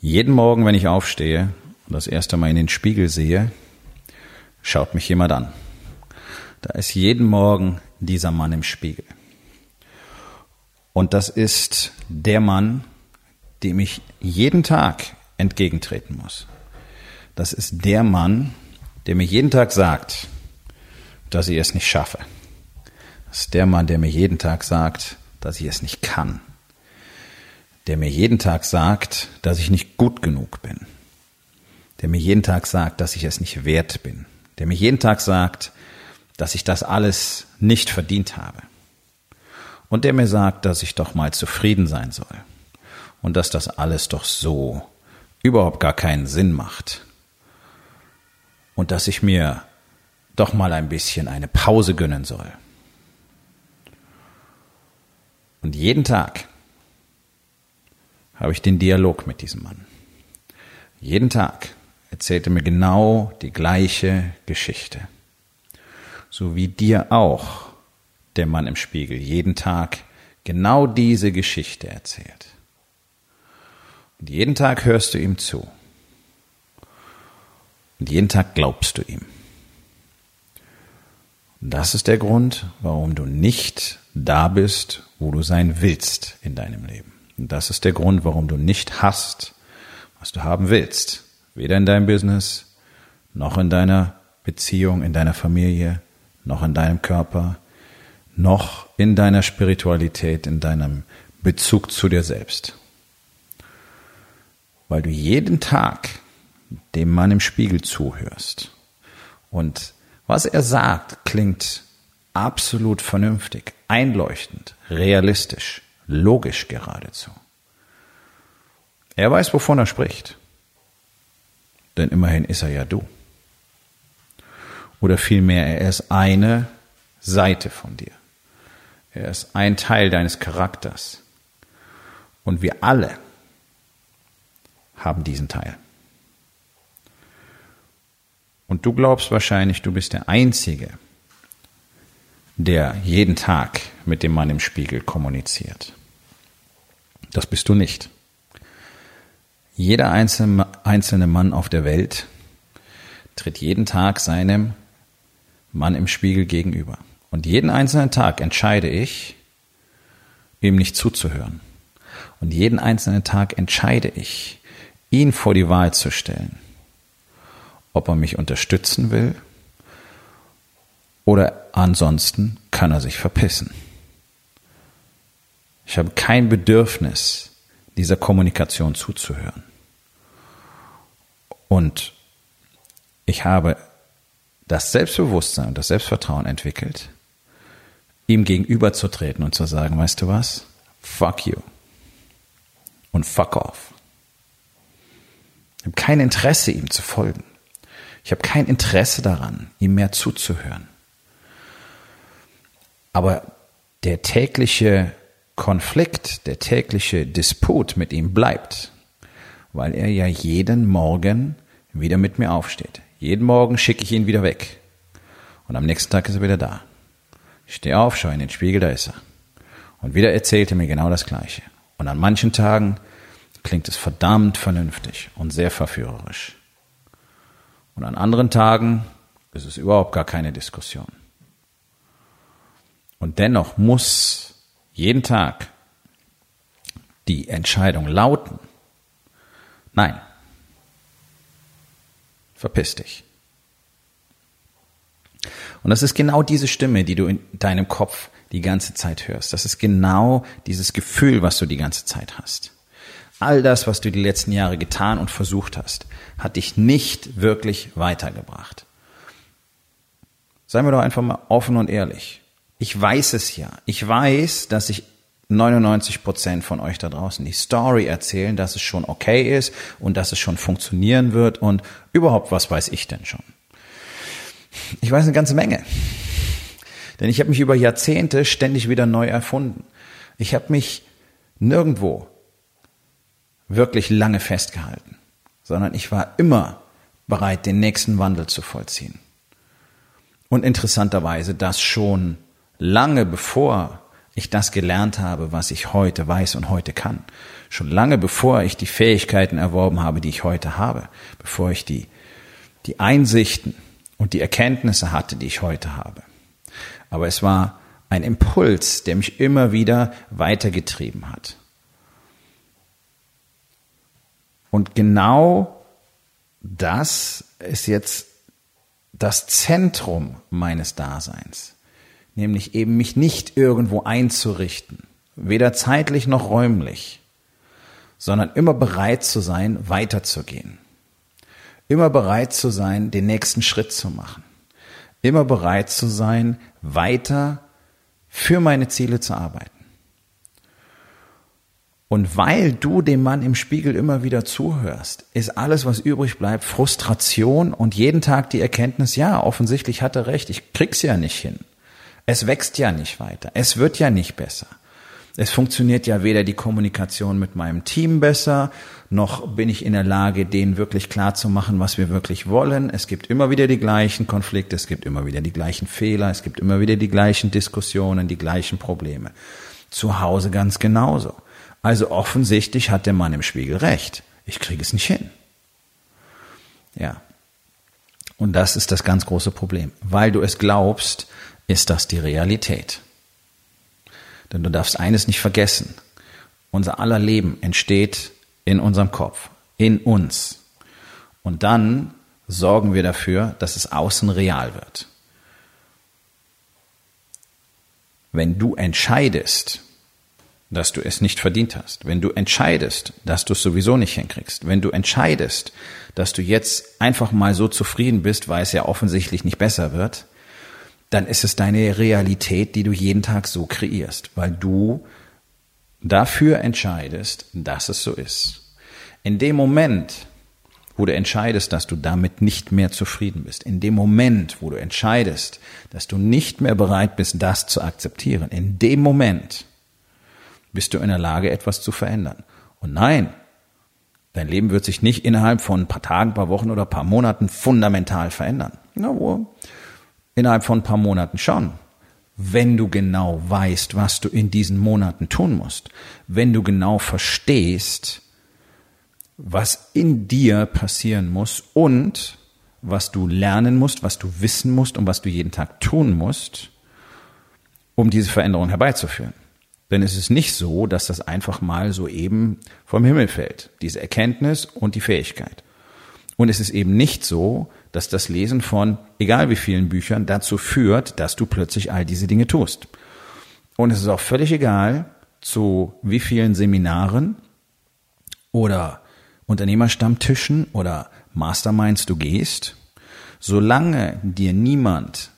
Jeden Morgen, wenn ich aufstehe und das erste Mal in den Spiegel sehe, schaut mich jemand an. Da ist jeden Morgen dieser Mann im Spiegel. Und das ist der Mann, dem ich jeden Tag entgegentreten muss. Das ist der Mann, der mir jeden Tag sagt, dass ich es nicht schaffe. Das ist der Mann, der mir jeden Tag sagt, dass ich es nicht kann der mir jeden Tag sagt, dass ich nicht gut genug bin, der mir jeden Tag sagt, dass ich es nicht wert bin, der mir jeden Tag sagt, dass ich das alles nicht verdient habe. Und der mir sagt, dass ich doch mal zufrieden sein soll. Und dass das alles doch so überhaupt gar keinen Sinn macht. Und dass ich mir doch mal ein bisschen eine Pause gönnen soll. Und jeden Tag habe ich den Dialog mit diesem Mann. Jeden Tag erzählt er mir genau die gleiche Geschichte. So wie dir auch der Mann im Spiegel jeden Tag genau diese Geschichte erzählt. Und jeden Tag hörst du ihm zu. Und jeden Tag glaubst du ihm. Und das ist der Grund, warum du nicht da bist, wo du sein willst in deinem Leben. Und das ist der Grund, warum du nicht hast, was du haben willst. Weder in deinem Business, noch in deiner Beziehung, in deiner Familie, noch in deinem Körper, noch in deiner Spiritualität, in deinem Bezug zu dir selbst. Weil du jeden Tag dem Mann im Spiegel zuhörst. Und was er sagt, klingt absolut vernünftig, einleuchtend, realistisch logisch geradezu. Er weiß, wovon er spricht. Denn immerhin ist er ja du. Oder vielmehr, er ist eine Seite von dir. Er ist ein Teil deines Charakters. Und wir alle haben diesen Teil. Und du glaubst wahrscheinlich, du bist der Einzige, der jeden Tag mit dem Mann im Spiegel kommuniziert. Das bist du nicht. Jeder einzelne, Mann auf der Welt tritt jeden Tag seinem Mann im Spiegel gegenüber. Und jeden einzelnen Tag entscheide ich, ihm nicht zuzuhören. Und jeden einzelnen Tag entscheide ich, ihn vor die Wahl zu stellen, ob er mich unterstützen will oder ansonsten kann er sich verpissen. Ich habe kein Bedürfnis, dieser Kommunikation zuzuhören. Und ich habe das Selbstbewusstsein und das Selbstvertrauen entwickelt, ihm gegenüberzutreten und zu sagen, weißt du was? Fuck you. Und fuck off. Ich habe kein Interesse, ihm zu folgen. Ich habe kein Interesse daran, ihm mehr zuzuhören. Aber der tägliche Konflikt, der tägliche Disput mit ihm bleibt, weil er ja jeden Morgen wieder mit mir aufsteht. Jeden Morgen schicke ich ihn wieder weg. Und am nächsten Tag ist er wieder da. Ich stehe auf, schaue in den Spiegel, da ist er. Und wieder erzählt er mir genau das Gleiche. Und an manchen Tagen klingt es verdammt vernünftig und sehr verführerisch. Und an anderen Tagen ist es überhaupt gar keine Diskussion. Und dennoch muss jeden Tag die Entscheidung lauten, nein, verpiss dich. Und das ist genau diese Stimme, die du in deinem Kopf die ganze Zeit hörst. Das ist genau dieses Gefühl, was du die ganze Zeit hast. All das, was du die letzten Jahre getan und versucht hast, hat dich nicht wirklich weitergebracht. Seien wir doch einfach mal offen und ehrlich. Ich weiß es ja. Ich weiß, dass ich 99 Prozent von euch da draußen die Story erzählen, dass es schon okay ist und dass es schon funktionieren wird und überhaupt, was weiß ich denn schon? Ich weiß eine ganze Menge. Denn ich habe mich über Jahrzehnte ständig wieder neu erfunden. Ich habe mich nirgendwo wirklich lange festgehalten, sondern ich war immer bereit, den nächsten Wandel zu vollziehen. Und interessanterweise das schon lange bevor ich das gelernt habe, was ich heute weiß und heute kann. Schon lange bevor ich die Fähigkeiten erworben habe, die ich heute habe, bevor ich die, die Einsichten und die Erkenntnisse hatte, die ich heute habe. Aber es war ein Impuls, der mich immer wieder weitergetrieben hat. Und genau das ist jetzt das Zentrum meines Daseins, nämlich eben mich nicht irgendwo einzurichten, weder zeitlich noch räumlich, sondern immer bereit zu sein, weiterzugehen, immer bereit zu sein, den nächsten Schritt zu machen, immer bereit zu sein, weiter für meine Ziele zu arbeiten. Und weil du dem Mann im Spiegel immer wieder zuhörst, ist alles, was übrig bleibt, Frustration und jeden Tag die Erkenntnis, ja, offensichtlich hat er recht, ich krieg's ja nicht hin. Es wächst ja nicht weiter. Es wird ja nicht besser. Es funktioniert ja weder die Kommunikation mit meinem Team besser, noch bin ich in der Lage, denen wirklich klar zu machen, was wir wirklich wollen. Es gibt immer wieder die gleichen Konflikte, es gibt immer wieder die gleichen Fehler, es gibt immer wieder die gleichen Diskussionen, die gleichen Probleme. Zu Hause ganz genauso. Also offensichtlich hat der Mann im Spiegel recht. Ich kriege es nicht hin. Ja. Und das ist das ganz große Problem. Weil du es glaubst, ist das die Realität. Denn du darfst eines nicht vergessen. Unser aller Leben entsteht in unserem Kopf, in uns. Und dann sorgen wir dafür, dass es außen real wird. Wenn du entscheidest, dass du es nicht verdient hast, wenn du entscheidest, dass du es sowieso nicht hinkriegst, wenn du entscheidest, dass du jetzt einfach mal so zufrieden bist, weil es ja offensichtlich nicht besser wird, dann ist es deine Realität, die du jeden Tag so kreierst, weil du dafür entscheidest, dass es so ist. In dem Moment, wo du entscheidest, dass du damit nicht mehr zufrieden bist, in dem Moment, wo du entscheidest, dass du nicht mehr bereit bist, das zu akzeptieren, in dem Moment bist du in der Lage, etwas zu verändern. Und nein, dein Leben wird sich nicht innerhalb von ein paar Tagen, paar Wochen oder paar Monaten fundamental verändern. Na, wo? Innerhalb von ein paar Monaten schon. Wenn du genau weißt, was du in diesen Monaten tun musst. Wenn du genau verstehst, was in dir passieren muss und was du lernen musst, was du wissen musst und was du jeden Tag tun musst, um diese Veränderung herbeizuführen. Denn es ist nicht so, dass das einfach mal so eben vom Himmel fällt, diese Erkenntnis und die Fähigkeit. Und es ist eben nicht so, dass das Lesen von egal wie vielen Büchern dazu führt, dass du plötzlich all diese Dinge tust. Und es ist auch völlig egal, zu wie vielen Seminaren oder Unternehmerstammtischen oder Masterminds du gehst, solange dir niemand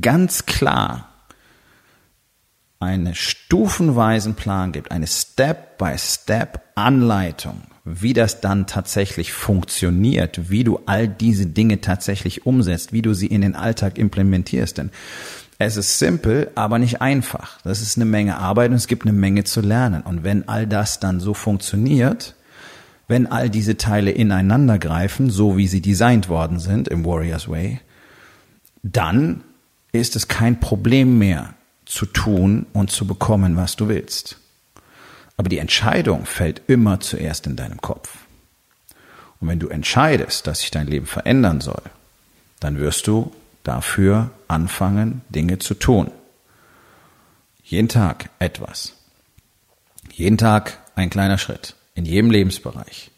ganz klar einen stufenweisen Plan gibt, eine Step-by-Step-Anleitung, wie das dann tatsächlich funktioniert, wie du all diese Dinge tatsächlich umsetzt, wie du sie in den Alltag implementierst. Denn es ist simpel, aber nicht einfach. Das ist eine Menge Arbeit und es gibt eine Menge zu lernen. Und wenn all das dann so funktioniert, wenn all diese Teile ineinander greifen, so wie sie designt worden sind im Warriors Way, dann ist es kein Problem mehr, zu tun und zu bekommen, was du willst. Aber die Entscheidung fällt immer zuerst in deinem Kopf. Und wenn du entscheidest, dass sich dein Leben verändern soll, dann wirst du dafür anfangen, Dinge zu tun. Jeden Tag etwas. Jeden Tag ein kleiner Schritt. In jedem Lebensbereich.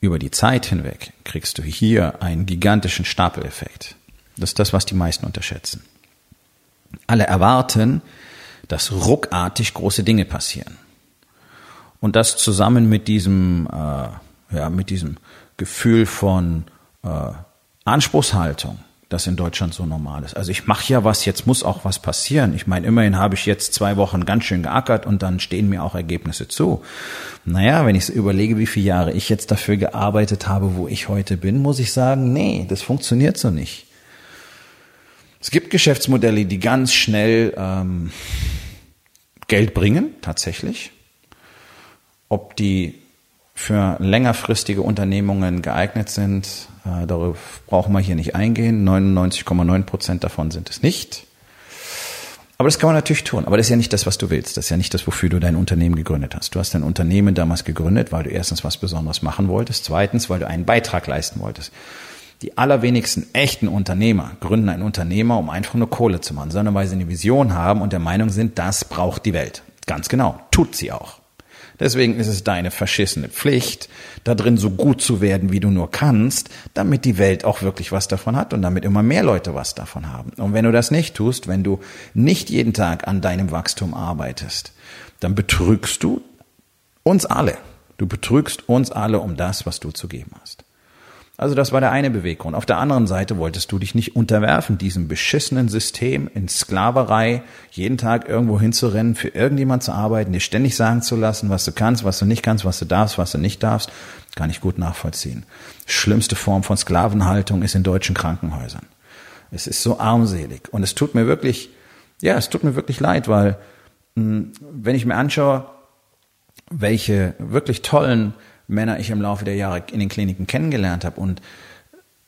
Über die Zeit hinweg kriegst du hier einen gigantischen Stapeleffekt. Das ist das, was die meisten unterschätzen. Alle erwarten, dass ruckartig große Dinge passieren. Und das zusammen mit diesem, äh, ja, mit diesem Gefühl von äh, Anspruchshaltung, das in Deutschland so normal ist. Also ich mache ja was, jetzt muss auch was passieren. Ich meine, immerhin habe ich jetzt zwei Wochen ganz schön geackert und dann stehen mir auch Ergebnisse zu. Naja, wenn ich überlege, wie viele Jahre ich jetzt dafür gearbeitet habe, wo ich heute bin, muss ich sagen, nee, das funktioniert so nicht. Es gibt Geschäftsmodelle, die ganz schnell ähm, Geld bringen, tatsächlich. Ob die für längerfristige Unternehmungen geeignet sind, äh, darauf brauchen wir hier nicht eingehen. 99,9 Prozent davon sind es nicht. Aber das kann man natürlich tun. Aber das ist ja nicht das, was du willst. Das ist ja nicht das, wofür du dein Unternehmen gegründet hast. Du hast dein Unternehmen damals gegründet, weil du erstens was Besonderes machen wolltest, zweitens, weil du einen Beitrag leisten wolltest. Die allerwenigsten echten Unternehmer gründen ein Unternehmer, um einfach nur Kohle zu machen, sondern weil sie eine Vision haben und der Meinung sind, das braucht die Welt. Ganz genau. Tut sie auch. Deswegen ist es deine verschissene Pflicht, da drin so gut zu werden, wie du nur kannst, damit die Welt auch wirklich was davon hat und damit immer mehr Leute was davon haben. Und wenn du das nicht tust, wenn du nicht jeden Tag an deinem Wachstum arbeitest, dann betrügst du uns alle. Du betrügst uns alle um das, was du zu geben hast. Also das war der eine Beweggrund. Auf der anderen Seite wolltest du dich nicht unterwerfen, diesem beschissenen System in Sklaverei, jeden Tag irgendwo hinzurennen, für irgendjemand zu arbeiten, dir ständig sagen zu lassen, was du kannst, was du nicht kannst, was du darfst, was du nicht darfst, kann ich gut nachvollziehen. Schlimmste Form von Sklavenhaltung ist in deutschen Krankenhäusern. Es ist so armselig und es tut mir wirklich, ja, es tut mir wirklich leid, weil hm, wenn ich mir anschaue, welche wirklich tollen Männer ich im Laufe der Jahre in den Kliniken kennengelernt habe und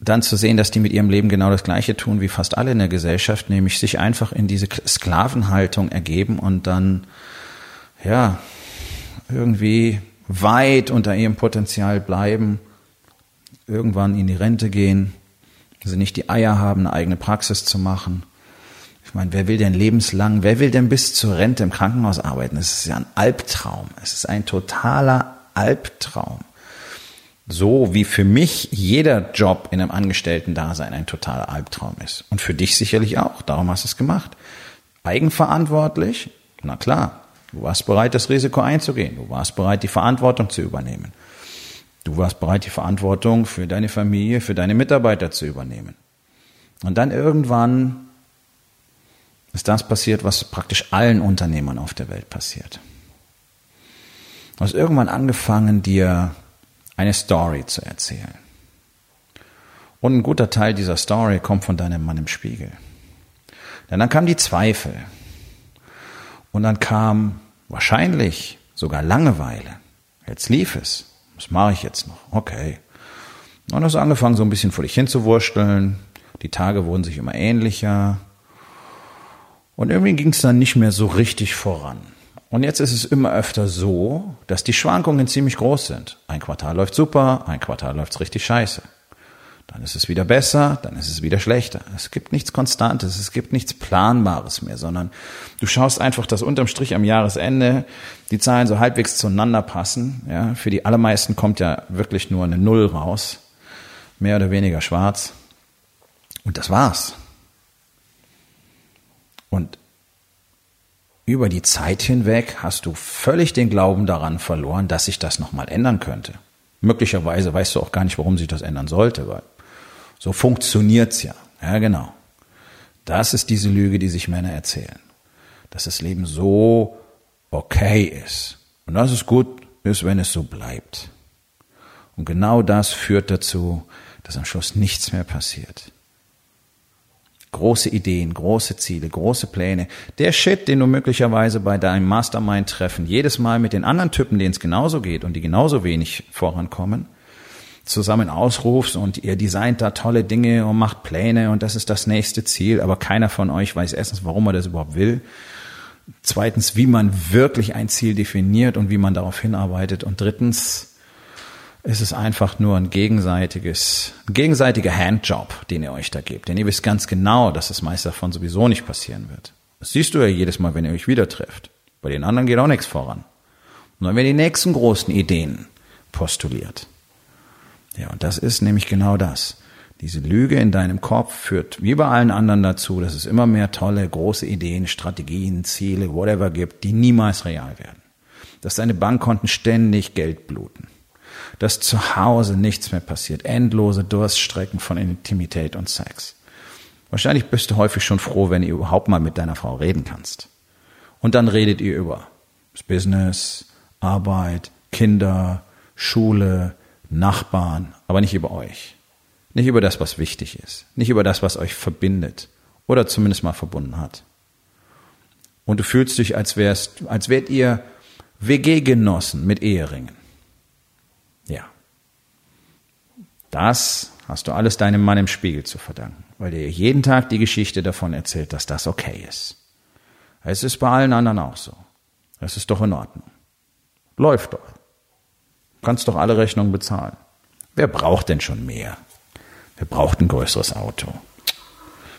dann zu sehen, dass die mit ihrem Leben genau das Gleiche tun wie fast alle in der Gesellschaft, nämlich sich einfach in diese Sklavenhaltung ergeben und dann, ja, irgendwie weit unter ihrem Potenzial bleiben, irgendwann in die Rente gehen, also nicht die Eier haben, eine eigene Praxis zu machen. Ich meine, wer will denn lebenslang, wer will denn bis zur Rente im Krankenhaus arbeiten? Das ist ja ein Albtraum. Es ist ein totaler Albtraum. So wie für mich jeder Job in einem Angestellten-Dasein ein totaler Albtraum ist. Und für dich sicherlich auch. Darum hast du es gemacht. Eigenverantwortlich? Na klar. Du warst bereit, das Risiko einzugehen. Du warst bereit, die Verantwortung zu übernehmen. Du warst bereit, die Verantwortung für deine Familie, für deine Mitarbeiter zu übernehmen. Und dann irgendwann ist das passiert, was praktisch allen Unternehmern auf der Welt passiert. Du hast irgendwann angefangen, dir eine Story zu erzählen. Und ein guter Teil dieser Story kommt von deinem Mann im Spiegel. Denn dann kam die Zweifel. Und dann kam wahrscheinlich sogar Langeweile. Jetzt lief es. Was mache ich jetzt noch? Okay. Und dann hast du angefangen, so ein bisschen vor dich hinzuwursteln. Die Tage wurden sich immer ähnlicher. Und irgendwie ging es dann nicht mehr so richtig voran. Und jetzt ist es immer öfter so, dass die Schwankungen ziemlich groß sind. Ein Quartal läuft super, ein Quartal läuft richtig scheiße. Dann ist es wieder besser, dann ist es wieder schlechter. Es gibt nichts Konstantes, es gibt nichts Planbares mehr, sondern du schaust einfach, dass unterm Strich am Jahresende die Zahlen so halbwegs zueinander passen. Ja, für die allermeisten kommt ja wirklich nur eine Null raus. Mehr oder weniger schwarz. Und das war's. Und über die Zeit hinweg hast du völlig den Glauben daran verloren, dass sich das nochmal ändern könnte. Möglicherweise weißt du auch gar nicht, warum sich das ändern sollte, weil so funktioniert's ja. Ja, genau. Das ist diese Lüge, die sich Männer erzählen. Dass das Leben so okay ist. Und dass es gut ist, wenn es so bleibt. Und genau das führt dazu, dass am Schluss nichts mehr passiert große Ideen, große Ziele, große Pläne. Der Shit, den du möglicherweise bei deinem Mastermind-Treffen jedes Mal mit den anderen Typen, denen es genauso geht und die genauso wenig vorankommen, zusammen ausrufst und ihr designt da tolle Dinge und macht Pläne und das ist das nächste Ziel, aber keiner von euch weiß erstens, warum er das überhaupt will. Zweitens, wie man wirklich ein Ziel definiert und wie man darauf hinarbeitet. Und drittens, es ist einfach nur ein gegenseitiges, ein gegenseitiger Handjob, den ihr euch da gebt. Denn ihr wisst ganz genau, dass das meiste davon sowieso nicht passieren wird. Das siehst du ja jedes Mal, wenn ihr euch wieder trefft. Bei den anderen geht auch nichts voran. Und dann werden die nächsten großen Ideen postuliert. Ja, und das ist nämlich genau das. Diese Lüge in deinem Kopf führt wie bei allen anderen dazu, dass es immer mehr tolle, große Ideen, Strategien, Ziele, whatever gibt, die niemals real werden. Dass deine Bankkonten ständig Geld bluten dass zu Hause nichts mehr passiert. Endlose Durststrecken von Intimität und Sex. Wahrscheinlich bist du häufig schon froh, wenn ihr überhaupt mal mit deiner Frau reden kannst. Und dann redet ihr über das Business, Arbeit, Kinder, Schule, Nachbarn, aber nicht über euch. Nicht über das, was wichtig ist. Nicht über das, was euch verbindet. Oder zumindest mal verbunden hat. Und du fühlst dich, als wärst, als wärt ihr WG-Genossen mit Eheringen. Ja. Das hast du alles deinem Mann im Spiegel zu verdanken, weil der jeden Tag die Geschichte davon erzählt, dass das okay ist. Es ist bei allen anderen auch so. Es ist doch in Ordnung. Läuft doch. Du kannst doch alle Rechnungen bezahlen. Wer braucht denn schon mehr? Wer braucht ein größeres Auto?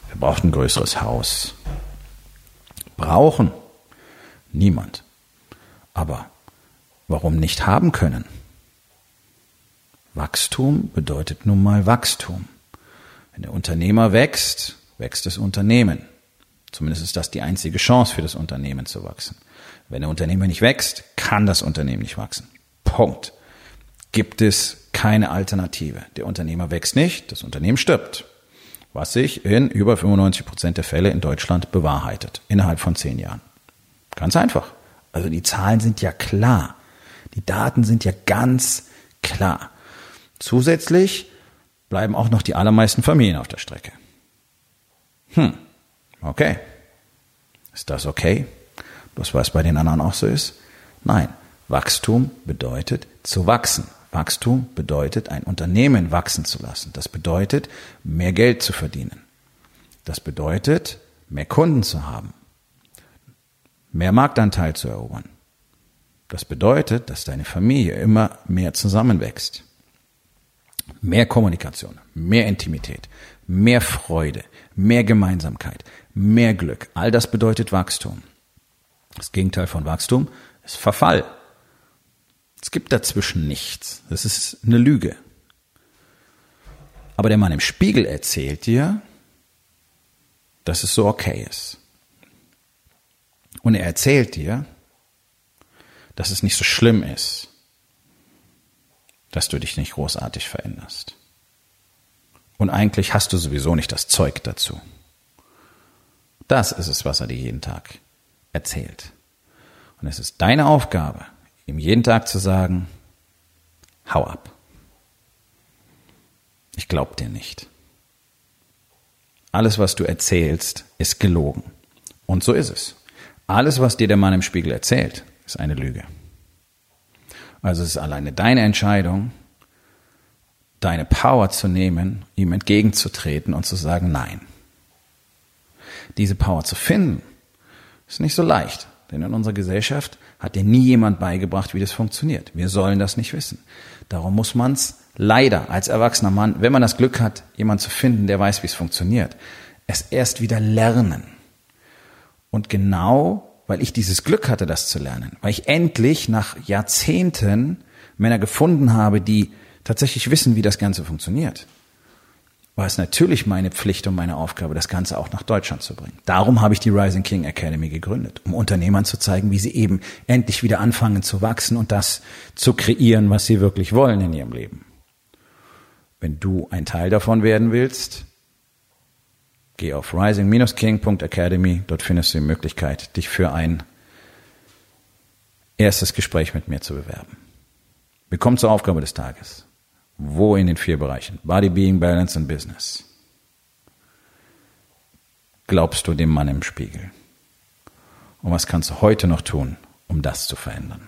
Wer braucht ein größeres Haus? Brauchen? Niemand. Aber warum nicht haben können? Wachstum bedeutet nun mal Wachstum. Wenn der Unternehmer wächst, wächst das Unternehmen. Zumindest ist das die einzige Chance für das Unternehmen zu wachsen. Wenn der Unternehmer nicht wächst, kann das Unternehmen nicht wachsen. Punkt. Gibt es keine Alternative. Der Unternehmer wächst nicht, das Unternehmen stirbt. Was sich in über 95 Prozent der Fälle in Deutschland bewahrheitet. Innerhalb von zehn Jahren. Ganz einfach. Also die Zahlen sind ja klar. Die Daten sind ja ganz klar. Zusätzlich bleiben auch noch die allermeisten Familien auf der Strecke. Hm, okay. Ist das okay? Bloß weil es bei den anderen auch so ist? Nein, Wachstum bedeutet zu wachsen. Wachstum bedeutet, ein Unternehmen wachsen zu lassen. Das bedeutet, mehr Geld zu verdienen. Das bedeutet, mehr Kunden zu haben. Mehr Marktanteil zu erobern. Das bedeutet, dass deine Familie immer mehr zusammenwächst. Mehr Kommunikation, mehr Intimität, mehr Freude, mehr Gemeinsamkeit, mehr Glück. All das bedeutet Wachstum. Das Gegenteil von Wachstum ist Verfall. Es gibt dazwischen nichts. Das ist eine Lüge. Aber der Mann im Spiegel erzählt dir, dass es so okay ist. Und er erzählt dir, dass es nicht so schlimm ist, dass du dich nicht großartig veränderst. Und eigentlich hast du sowieso nicht das Zeug dazu. Das ist es, was er dir jeden Tag erzählt. Und es ist deine Aufgabe, ihm jeden Tag zu sagen, hau ab. Ich glaub dir nicht. Alles, was du erzählst, ist gelogen. Und so ist es. Alles, was dir der Mann im Spiegel erzählt, ist eine Lüge. Also es ist alleine deine Entscheidung, deine Power zu nehmen, ihm entgegenzutreten und zu sagen Nein. Diese Power zu finden, ist nicht so leicht, denn in unserer Gesellschaft hat dir nie jemand beigebracht, wie das funktioniert. Wir sollen das nicht wissen. Darum muss man es leider als erwachsener Mann, wenn man das Glück hat, jemand zu finden, der weiß, wie es funktioniert, es erst wieder lernen. Und genau weil ich dieses Glück hatte, das zu lernen, weil ich endlich nach Jahrzehnten Männer gefunden habe, die tatsächlich wissen, wie das Ganze funktioniert, war es natürlich meine Pflicht und meine Aufgabe, das Ganze auch nach Deutschland zu bringen. Darum habe ich die Rising King Academy gegründet, um Unternehmern zu zeigen, wie sie eben endlich wieder anfangen zu wachsen und das zu kreieren, was sie wirklich wollen in ihrem Leben. Wenn du ein Teil davon werden willst, Geh auf rising-king.academy, dort findest du die Möglichkeit, dich für ein erstes Gespräch mit mir zu bewerben. Wir kommen zur Aufgabe des Tages. Wo in den vier Bereichen? Body, Being, Balance und Business. Glaubst du dem Mann im Spiegel? Und was kannst du heute noch tun, um das zu verändern?